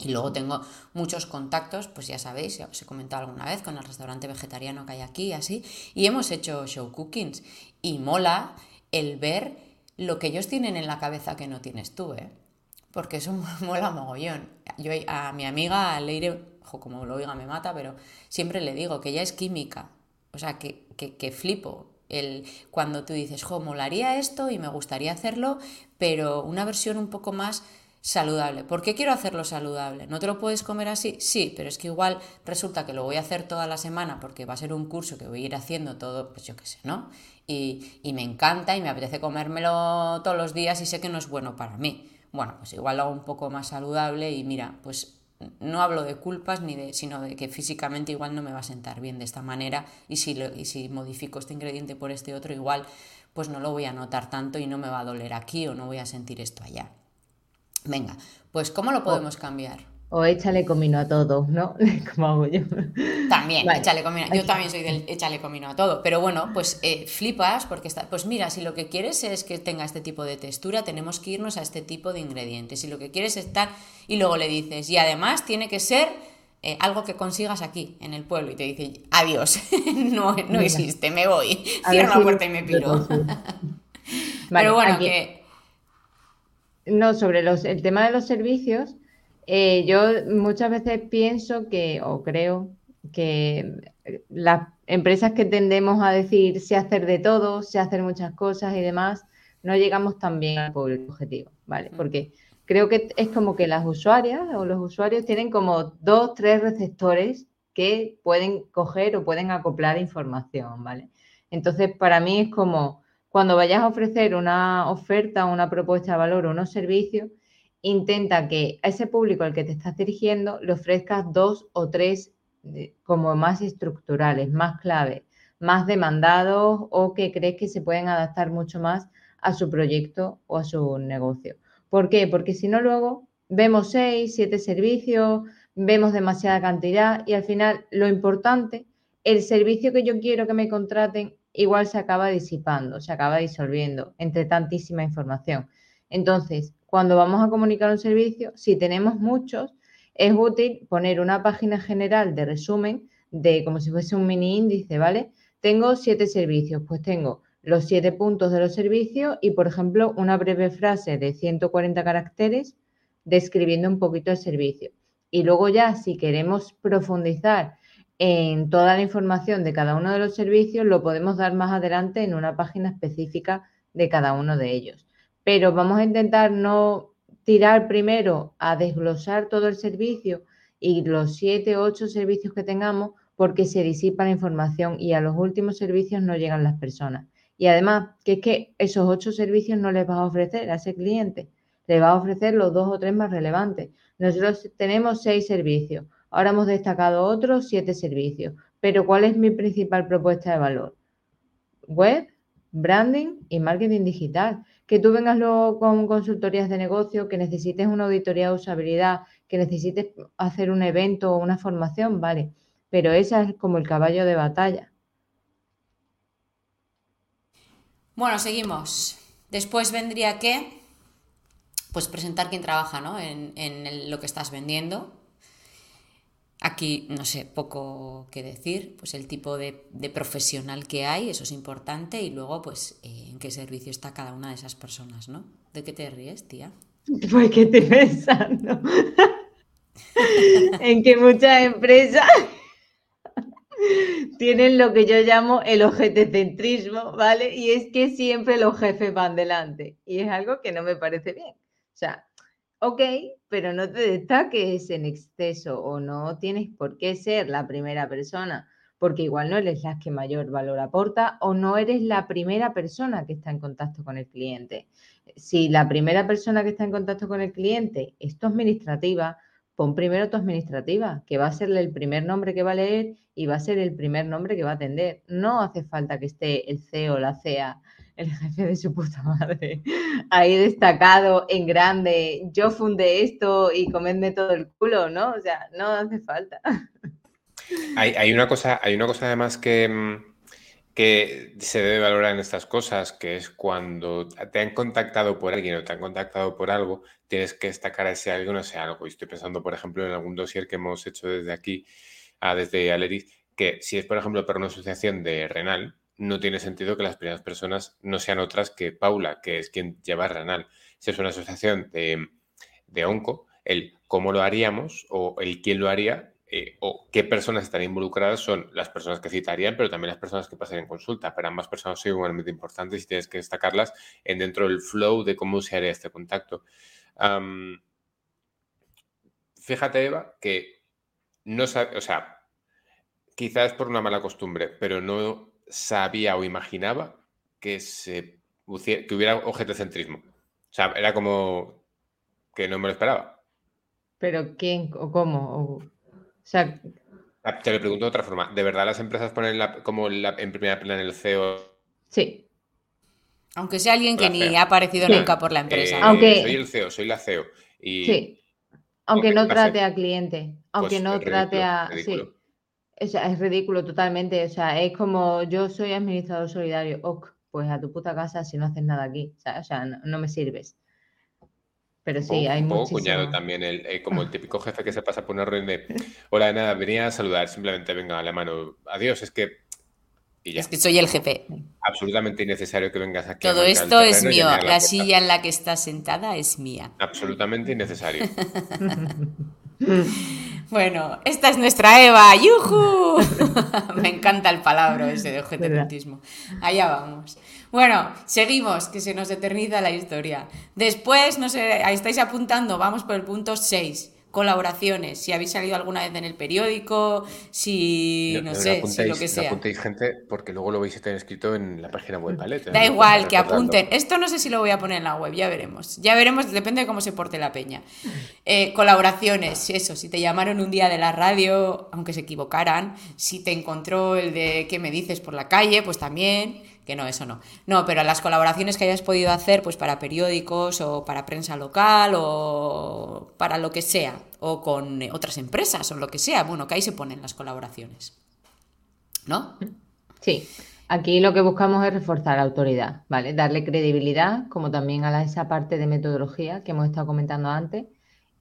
Y luego tengo muchos contactos, pues ya sabéis, ya os he comentado alguna vez, con el restaurante vegetariano que hay aquí así. Y hemos hecho show cookings. Y mola el ver lo que ellos tienen en la cabeza que no tienes tú, ¿eh? Porque eso mola mogollón. Yo a mi amiga Leire, ojo, como lo oiga me mata, pero siempre le digo que ella es química. O sea, que, que, flipo. El, cuando tú dices, jo, molaría esto y me gustaría hacerlo, pero una versión un poco más saludable. ¿Por qué quiero hacerlo saludable? ¿No te lo puedes comer así? Sí, pero es que igual resulta que lo voy a hacer toda la semana porque va a ser un curso que voy a ir haciendo todo, pues yo qué sé, ¿no? Y, y me encanta y me apetece comérmelo todos los días y sé que no es bueno para mí. Bueno, pues igual lo hago un poco más saludable y mira, pues no hablo de culpas ni de, sino de que físicamente igual no me va a sentar bien de esta manera y si, y si modifico este ingrediente por este otro igual pues no lo voy a notar tanto y no me va a doler aquí o no voy a sentir esto allá. Venga, pues ¿cómo lo podemos cambiar? O échale comino a todo, ¿no? Como hago yo. También, échale comino. Yo también soy del échale comino a todo. Pero bueno, pues eh, flipas porque está. Pues mira, si lo que quieres es que tenga este tipo de textura, tenemos que irnos a este tipo de ingredientes. Si lo que quieres es estar. Y luego le dices, y además tiene que ser eh, algo que consigas aquí, en el pueblo, y te dice, adiós, no, no existe, me voy, cierro la puerta y me piro. Pero bueno, que. No, sobre los, el tema de los servicios eh, yo muchas veces pienso que, o creo, que las empresas que tendemos a decir sé hacer de todo, sé hacer muchas cosas y demás, no llegamos tan bien al público objetivo, ¿vale? Mm. Porque creo que es como que las usuarias o los usuarios tienen como dos, tres receptores que pueden coger o pueden acoplar información, ¿vale? Entonces, para mí es como cuando vayas a ofrecer una oferta, una propuesta de valor o unos servicios, intenta que a ese público al que te estás dirigiendo le ofrezcas dos o tres eh, como más estructurales, más claves, más demandados o que crees que se pueden adaptar mucho más a su proyecto o a su negocio. ¿Por qué? Porque si no luego vemos seis, siete servicios, vemos demasiada cantidad y al final lo importante, el servicio que yo quiero que me contraten igual se acaba disipando, se acaba disolviendo entre tantísima información. Entonces, cuando vamos a comunicar un servicio, si tenemos muchos, es útil poner una página general de resumen de como si fuese un mini índice, ¿vale? Tengo siete servicios, pues tengo los siete puntos de los servicios y, por ejemplo, una breve frase de 140 caracteres describiendo un poquito el servicio. Y luego ya, si queremos profundizar en toda la información de cada uno de los servicios, lo podemos dar más adelante en una página específica de cada uno de ellos pero vamos a intentar no tirar primero a desglosar todo el servicio y los siete, ocho servicios que tengamos porque se disipa la información y a los últimos servicios no llegan las personas. Y además, que es que esos ocho servicios no les vas a ofrecer a ese cliente, le vas a ofrecer los dos o tres más relevantes. Nosotros tenemos seis servicios, ahora hemos destacado otros siete servicios, pero ¿cuál es mi principal propuesta de valor? Web, branding y marketing digital que tú vengas luego con consultorías de negocio, que necesites una auditoría de usabilidad, que necesites hacer un evento o una formación, vale, pero esa es como el caballo de batalla. Bueno, seguimos. Después vendría que, pues presentar quién trabaja ¿no? en, en lo que estás vendiendo, Aquí, no sé, poco que decir, pues el tipo de, profesional que hay, eso es importante, y luego, pues, eh, en qué servicio está cada una de esas personas, ¿no? ¿De qué te ríes, tía? Pues que estoy pensando en que muchas empresas tienen lo que yo llamo el centrismo, ¿vale? Y es que siempre los jefes van delante, y es algo que no me parece bien. O sea, ok, pero no te destaques en exceso o no tienes por qué ser la primera persona, porque igual no eres la que mayor valor aporta o no eres la primera persona que está en contacto con el cliente. Si la primera persona que está en contacto con el cliente es tu administrativa, pon primero tu administrativa, que va a ser el primer nombre que va a leer y va a ser el primer nombre que va a atender. No hace falta que esté el CEO o la CEA el jefe de su puta madre, ahí destacado en grande, yo fundé esto y comedme todo el culo, ¿no? O sea, no hace falta. Hay, una, cosa, hay una cosa además que, mm, que se debe valorar en estas cosas, que es cuando te han contactado por alguien o te han contactado por algo, tienes que destacar a ese algo no sea algo. Y estoy pensando, por ejemplo, en algún dossier que hemos hecho desde aquí, ah, desde Aleris, que si es, por ejemplo, para una asociación de renal, no tiene sentido que las primeras personas no sean otras que Paula, que es quien lleva Renal. Si es una asociación de, de onco, el cómo lo haríamos o el quién lo haría eh, o qué personas están involucradas son las personas que citarían, pero también las personas que pasan en consulta. Pero ambas personas son igualmente importantes y tienes que destacarlas en dentro del flow de cómo se haría este contacto. fíjate, Eva, que no sabe, o sea, quizás por una mala costumbre, pero no sabía o imaginaba que, se, que hubiera objetocentrismo. O sea, era como que no me lo esperaba. ¿Pero quién o cómo? O, sea... Ah, te lo pregunto de otra forma. ¿De verdad las empresas ponen como en primera plana el CEO? Sí. Aunque sea alguien que ni ha aparecido nunca por la empresa. Eh, Aunque... Soy el CEO, soy la CEO. Y... Sí. Aunque no trate a cliente. Aunque pues no trate a. Sí. Es ridículo totalmente. O sea, es como yo soy administrador solidario. Ok, pues a tu puta casa si no haces nada aquí. O sea, no, me sirves. Pero sí, hay un poco cuñado también, el, eh, como el típico jefe que se pasa por una reunión de hola, nada, venía a saludar, simplemente venga a la mano, adiós, es que es que soy el jefe. Absolutamente innecesario que vengas aquí. Todo esto es mío. La, silla en la que estás sentada es mía. Absolutamente innecesario. bueno, esta es nuestra Eva. ¡Yujú! Me encanta el palabra ese de objeto Allá vamos. Bueno, seguimos, que se nos eterniza la historia. Después, no sé, ahí estáis apuntando, vamos por el punto 6 colaboraciones, si habéis salido alguna vez en el periódico, si no, sé, si lo que sea. No apuntéis gente porque luego lo vais a tener escrito en la página web, ¿vale? Da igual, que apunten. Esto no sé si lo voy a poner en la web, ya veremos. Ya veremos, depende de cómo se porte la peña. Eh, colaboraciones, eso, si te llamaron un día de la radio, aunque se equivocaran, si te encontró el de qué me dices por la calle, pues también que no, eso no. No, pero las colaboraciones que hayas podido hacer, pues para periódicos o para prensa local o para lo que sea, o con otras empresas o lo que sea, bueno, que ahí se ponen las colaboraciones. ¿No? Sí. Aquí lo que buscamos es reforzar la autoridad, ¿vale? Darle credibilidad, como también a esa parte de metodología que hemos estado comentando antes,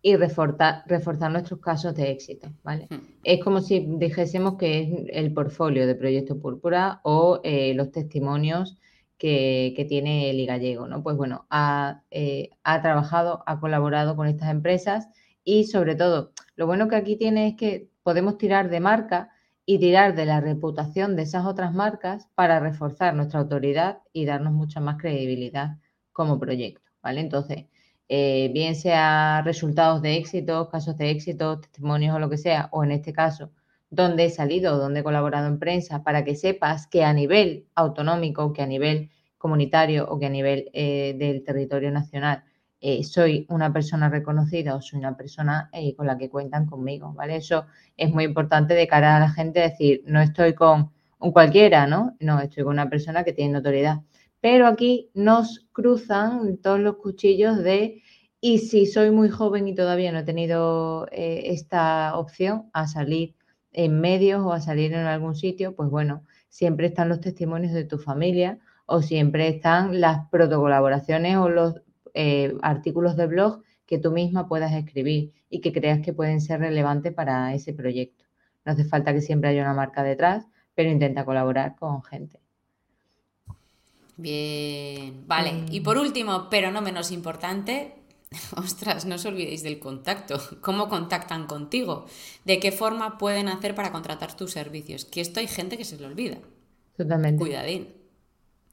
y reforzar, reforzar nuestros casos de éxito, ¿vale? Hmm. Es como si dijésemos que es el portfolio de Proyecto Púrpura o eh, los testimonios que, tiene el gallego, ¿no? Pues bueno, ha, eh, ha, trabajado, ha colaborado con estas empresas y sobre todo, lo bueno que aquí tiene es que podemos tirar de marca y tirar de la reputación de esas otras marcas para reforzar nuestra autoridad y darnos mucha más credibilidad como proyecto, ¿vale? Entonces, eh, bien sea resultados de éxito, casos de éxito, testimonios o lo que sea, o en este caso, donde he salido donde he colaborado en prensa, para que sepas que a nivel autonómico, que a nivel comunitario o que a nivel eh, del territorio nacional eh, soy una persona reconocida o soy una persona con la que cuentan conmigo, ¿vale? Eso es muy importante de cara a la gente decir, no estoy con un cualquiera, ¿no? No, estoy con una persona que tiene notoriedad pero aquí nos cruzan todos los cuchillos de, y si soy muy joven y todavía no he tenido eh, esta opción a salir en medios o a salir en algún sitio, pues bueno, siempre están los testimonios de tu familia o siempre están las protocolaboraciones o los eh, artículos de blog que tú misma puedas escribir y que creas que pueden ser relevantes para ese proyecto. No hace falta que siempre haya una marca detrás, pero intenta colaborar con gente. Bien, vale. Y por mm. último, pero no menos importante, ostras, no os olvidéis del contacto. ¿Cómo contactan contigo? ¿De qué forma pueden hacer para contratar tus servicios? Que esto hay gente que se le olvida. Totalmente. Cuidadín.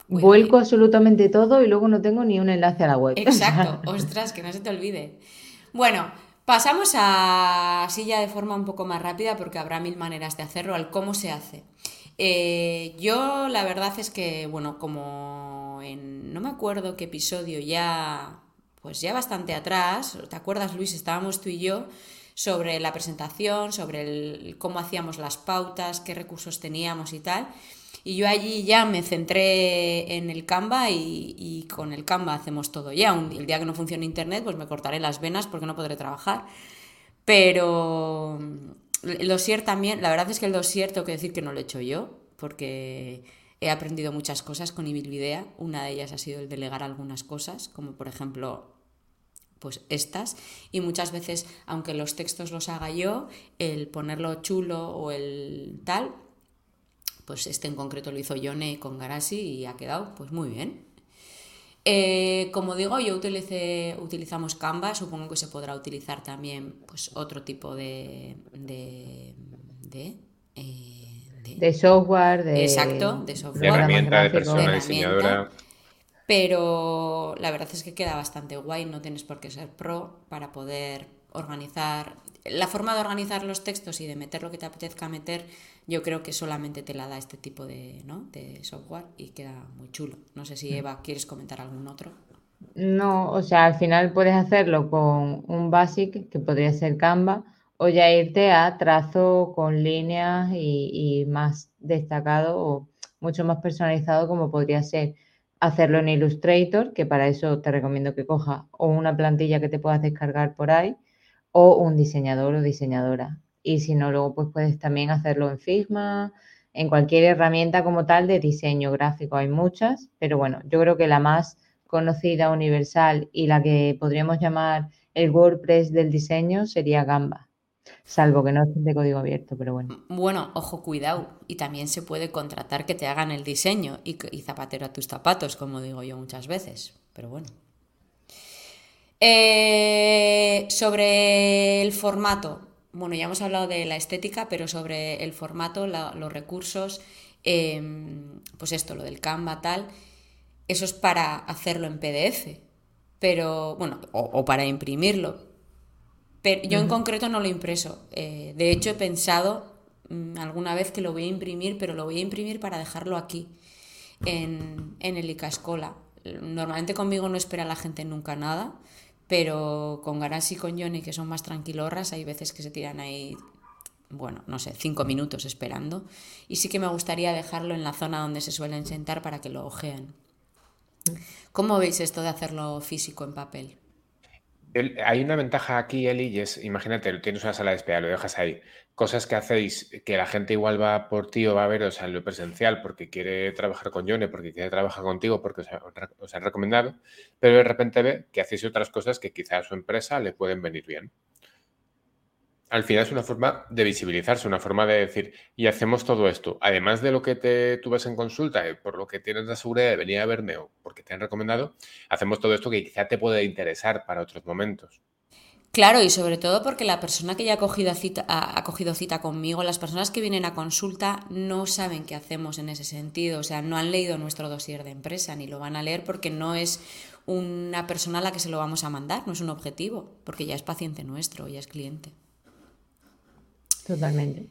Vuelco absolutamente todo y luego no tengo ni un enlace a la web. Exacto, ostras, que no se te olvide. Bueno, pasamos a así ya de forma un poco más rápida porque habrá mil maneras de hacerlo, al cómo se hace. Eh, yo la verdad es que, bueno, como en, no me acuerdo qué episodio ya, pues ya bastante atrás, ¿te acuerdas Luis? Estábamos tú y yo sobre la presentación, sobre cómo hacíamos las pautas, qué recursos teníamos y tal. Y yo allí ya me centré en el Canva y, con el Canva hacemos todo ya. el día que no funcione Internet, pues me cortaré las venas porque no podré trabajar. Pero el dossier también, la verdad es que el dossier tengo que decir que no lo he hecho yo, porque he aprendido muchas cosas con Ibilvidea. Una de ellas ha sido el delegar algunas cosas, como por ejemplo pues estas y muchas veces aunque los textos los haga yo el ponerlo chulo o el tal pues este en concreto lo hizo Yone con Garasi y ha quedado pues muy bien eh, como digo, yo utilicé, utilizamos Canva, supongo que se podrá utilizar también pues, otro tipo de... de, de, eh, software, de... Exacto, de software. De herramienta, de persona diseñadora. Pero la verdad es que queda bastante guay, no tienes por qué ser pro para poder organizar. La forma de organizar los textos y de meter lo que te apetezca meter, yo creo que solamente te la da este tipo de, ¿no? de software y queda muy chulo. No sé si mm. Eva, ¿quieres comentar algún otro? No, o sea, al final puedes hacerlo con un basic que podría ser Canva o ya irte a trazo con líneas y, más destacado o mucho más personalizado como podría ser hacerlo en Illustrator, que para eso te recomiendo que cojas o una plantilla que te puedas descargar por ahí o un diseñador o diseñadora. Y si no, luego pues puedes también hacerlo en Figma, en cualquier herramienta como tal de diseño gráfico. Hay muchas, pero bueno, yo creo que la más conocida, universal y la que podríamos llamar el WordPress del diseño sería Gamba. Salvo que no es de código abierto, pero bueno. Bueno, ojo, cuidado. Y también se puede contratar que te hagan el diseño y, zapatero a tus zapatos, como digo yo muchas veces. Pero bueno. Eh, sobre el formato. Bueno, ya hemos hablado de la estética, pero sobre el formato, los recursos, em, pues esto, lo del Canva, tal, eso es para hacerlo en PDF, pero bueno, o para imprimirlo, pero yo en concreto no lo he impreso. Eh, de hecho, he pensado mm, alguna vez que lo voy a imprimir, pero lo voy a imprimir para dejarlo aquí, en, en el Icascola. Normalmente conmigo no espera la gente nunca nada, pero con Garas y con Johnny, que son más tranquilorras, hay veces que se tiran ahí, bueno, no sé, cinco minutos esperando. Y sí que me gustaría dejarlo en la zona donde se suelen sentar para que lo ojeen. ¿Cómo veis esto de hacerlo físico en papel? Hay una ventaja aquí, Eli, y es, imagínate, tienes una sala de espera, lo dejas ahí. Cosas que hacéis que la gente igual va por ti o va a veros en lo presencial porque quiere trabajar con Yone, porque quiere trabajar contigo, porque os, os han recomendado, pero de repente ve que hacéis otras cosas que quizás a su empresa le pueden venir bien al final es una forma de visibilizarse, una forma de decir, y hacemos todo esto, además de lo que te, tú ves en consulta, eh, por lo que tienes la seguridad de venir a verme o porque te han recomendado, hacemos todo esto que quizá te puede interesar para otros momentos. Claro, y sobre todo porque la persona que ya ha cogido cita, ha, cogido cita conmigo, las personas que vienen a consulta no saben qué hacemos en ese sentido, o sea, no han leído nuestro dossier de empresa, ni lo van a leer porque no es una persona a la que se lo vamos a mandar, no es un objetivo, porque ya es paciente nuestro, ya es cliente. Totalmente.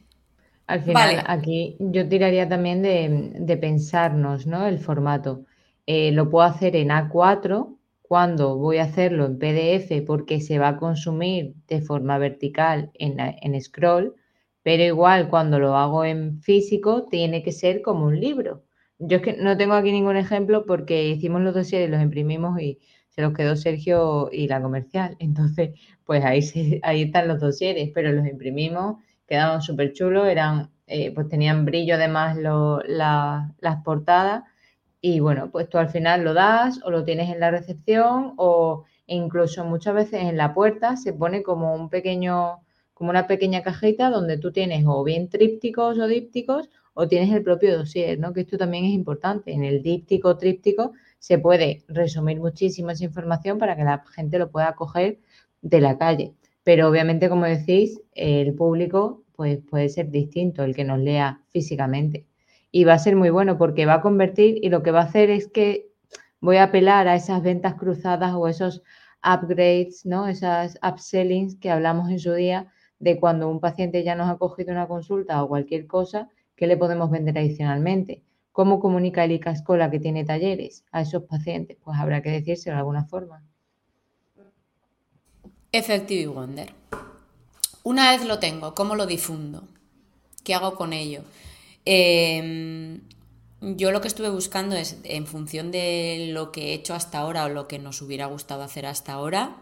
Al final, aquí yo tiraría también de, pensarnos, ¿no? El formato. Eh, lo puedo hacer en A4 cuando voy a hacerlo en PDF porque se va a consumir de forma vertical en, en scroll, pero igual cuando lo hago en físico tiene que ser como un libro. Yo es que no tengo aquí ningún ejemplo porque hicimos los dosieres, los imprimimos y se los quedó Sergio y la comercial. Entonces, pues ahí, ahí están los dosieres, pero los imprimimos quedaban súper chulos, eran, eh, pues tenían brillo además las portadas y bueno, pues tú al final lo das o lo tienes en la recepción o incluso muchas veces en la puerta se pone como un pequeño, como una pequeña cajita donde tú tienes o bien trípticos o dípticos o tienes el propio dossier, ¿no? Que esto también es importante. En el díptico o tríptico se puede resumir muchísima esa información para que la gente lo pueda coger de la calle. Pero obviamente, como decís, el público pues, puede ser distinto, el que nos lea físicamente. Y va a ser muy bueno porque va a convertir y lo que va a hacer es que voy a apelar a esas ventas cruzadas o esos upgrades, ¿no? Esas upsellings que hablamos en su día de cuando un paciente ya nos ha cogido una consulta o cualquier cosa, ¿qué le podemos vender adicionalmente? ¿Cómo comunica el ICASCOLA que tiene talleres a esos pacientes? Pues habrá que decírselo de alguna forma. Effective Wonder. Una vez lo tengo, ¿cómo lo difundo? ¿Qué hago con ello? Em, yo lo que estuve buscando es, en función de lo que he hecho hasta ahora o lo que nos hubiera gustado hacer hasta ahora,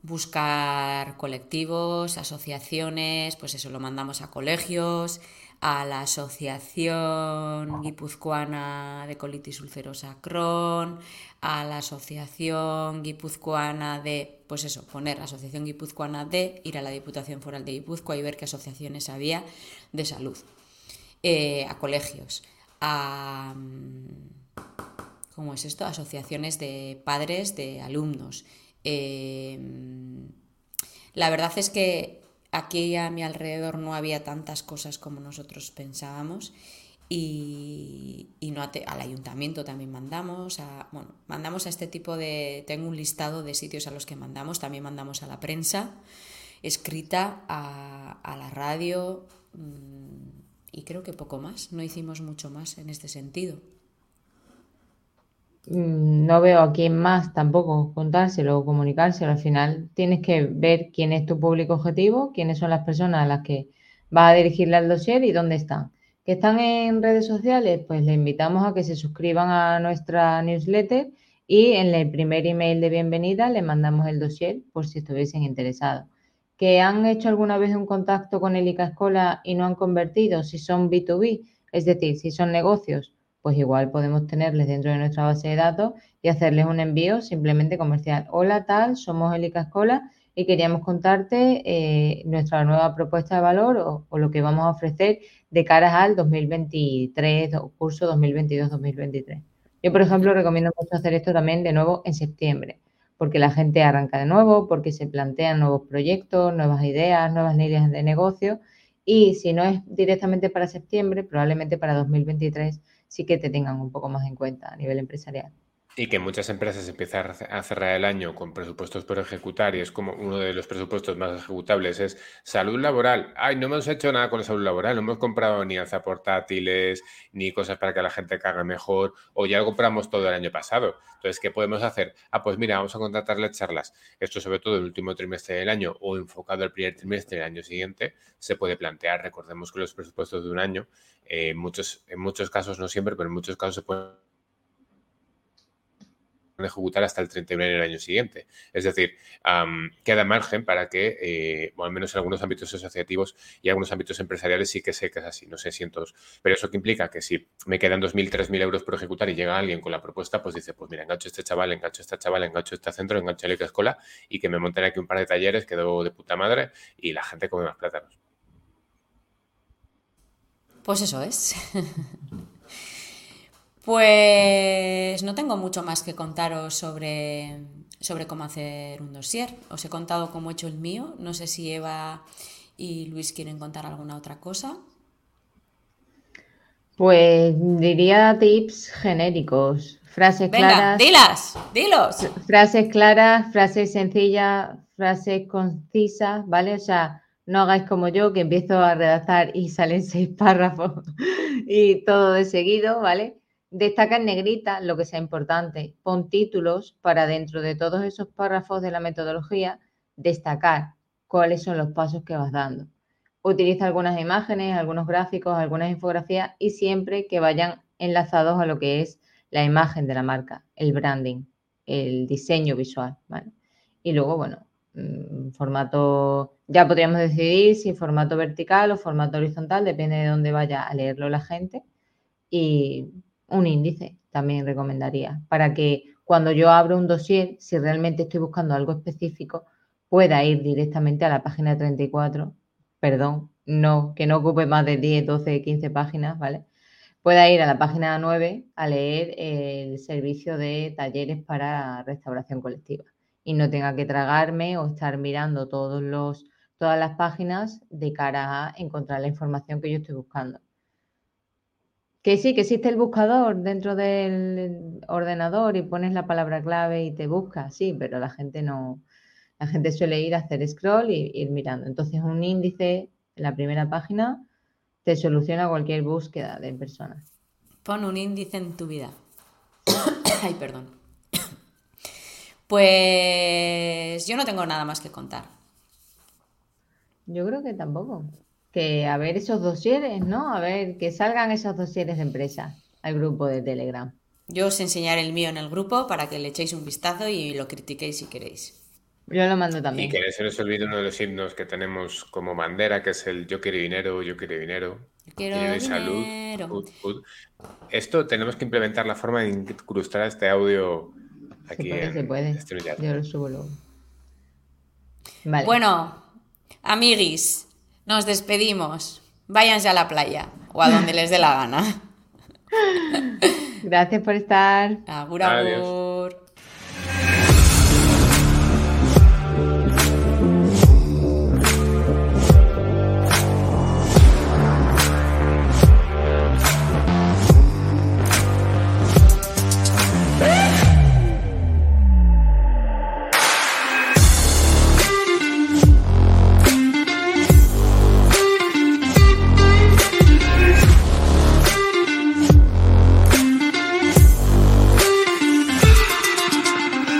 buscar colectivos, asociaciones, pues eso lo mandamos a colegios, a la Asociación Guipuzcoana de Colitis Ulcerosa Crohn, a la Asociación Guipuzcoana de, pues eso, poner Asociación Guipuzcoana de, ir a la Diputación Foral de Guipúzcoa y ver qué asociaciones había de salud, eh, a colegios, a... ¿Cómo es esto? Asociaciones de padres de alumnos. Eh, la verdad es que aquí a mi alrededor no había tantas cosas como nosotros pensábamos y, no al ayuntamiento también mandamos, a, bueno, mandamos a este tipo de, tengo un listado de sitios a los que mandamos, también mandamos a la prensa escrita a, la radio mm, y creo que poco más. No hicimos mucho más en este sentido. Mm, no veo a quién más tampoco contárselo o comunicárselo. Al final tienes que ver quién es tu público objetivo, quiénes son las personas a las que vas a dirigirle al dossier y dónde están. ¿Que están en redes sociales? Pues le invitamos a que se suscriban a nuestra newsletter y en el primer email de bienvenida le mandamos el dossier por si estuviesen interesados. ¿Que han hecho alguna vez un contacto con el ICA Escola y no han convertido? Si son B2B, es decir, si son negocios, pues igual podemos tenerles dentro de nuestra base de datos y hacerles un envío simplemente comercial. Hola, tal, somos el Escola y queríamos contarte eh, nuestra nueva propuesta de valor o, lo que vamos a ofrecer de cara al 2023 o curso 2022-2023. Yo, por ejemplo, recomiendo mucho hacer esto también de nuevo en septiembre, porque la gente arranca de nuevo, porque se plantean nuevos proyectos, nuevas ideas, nuevas líneas de negocio y si no es directamente para septiembre, probablemente para 2023 sí que te tengan un poco más en cuenta a nivel empresarial. Y que muchas empresas empiezan a cerrar el año con presupuestos por ejecutar y es como uno de los presupuestos más ejecutables es salud laboral. Ay, no hemos hecho nada con la salud laboral, no hemos comprado ni alza portátiles, ni cosas para que la gente cague mejor, o ya lo compramos todo el año pasado. Entonces, ¿qué podemos hacer? Ah, pues mira, vamos a contratarle charlas. Esto sobre todo el último trimestre del año o enfocado al primer trimestre del año siguiente, se puede plantear. Recordemos que los presupuestos de un año, eh, muchos, en muchos casos, no siempre, pero en muchos casos se pueden ejecutar hasta el 31 del año siguiente. Es decir, queda margen para que, eh, o al menos en algunos ámbitos asociativos y algunos ámbitos empresariales sí que sé que es así, no sé si en todos. Pero eso que implica que si me quedan 2.000, 3.000 euros por ejecutar y llega alguien con la propuesta, pues dice, pues mira, engancho este chaval, engancho a esta chaval, engancho a este centro, engancho a la escuela y que me monten aquí un par de talleres, quedo de puta madre y la gente come más plátanos. Pues eso es. Pues no tengo mucho más que contaros sobre, sobre cómo hacer un dossier. Os he contado cómo he hecho el mío. No sé si Eva y Luis quieren contar alguna otra cosa. Pues diría tips genéricos, frases Venga, claras. Dilas, dilos. Frases claras, frases sencillas, frases concisas, ¿vale? O sea, no hagáis como yo, que empiezo a redactar y salen seis párrafos y todo de seguido, ¿vale? Destaca en negrita lo que sea importante. Pon títulos para dentro de todos esos párrafos de la metodología destacar cuáles son los pasos que vas dando. Utiliza algunas imágenes, algunos gráficos, algunas infografías y siempre que vayan enlazados a lo que es la imagen de la marca, el branding, el diseño visual. Y luego, bueno, mm, formato, ya podríamos decidir si formato vertical o formato horizontal, depende de dónde vaya a leerlo la gente. Y un índice también recomendaría para que cuando yo abro un dossier, si realmente estoy buscando algo específico, pueda ir directamente a la página 34, perdón, no, que no ocupe más de 10, 12, 15 páginas, ¿vale? Pueda ir a la página 9 a leer el servicio de talleres para restauración colectiva y no tenga que tragarme o estar mirando todos los, todas las páginas de cara a encontrar la información que yo estoy buscando. Que sí, que existe el buscador dentro del ordenador y pones la palabra clave y te busca, sí, pero la gente no, la gente suele ir a hacer scroll y ir mirando. Entonces, un índice en la primera página te soluciona cualquier búsqueda de personas. Pon un índice en tu vida. Ay, perdón. Pues yo no tengo nada más que contar. Yo creo que tampoco que a ver esos dosieres, ¿no? A ver que salgan esos dosieres de empresa al grupo de Telegram. Yo os enseñaré el mío en el grupo para que le echéis un vistazo y lo critiquéis si queréis. Yo lo mando también. Y que se nos olvide uno de los himnos que tenemos como bandera, que es el Yo quiero dinero, yo quiero dinero. Yo quiero dinero. salud. Esto tenemos que implementar la forma de incrustar este audio aquí. Se puede, se puede. Este yo lo subo luego. Vale. Bueno, amiguis, nos despedimos. Váyanse a la playa o a donde les dé la gana. Gracias por estar. Agur, agur.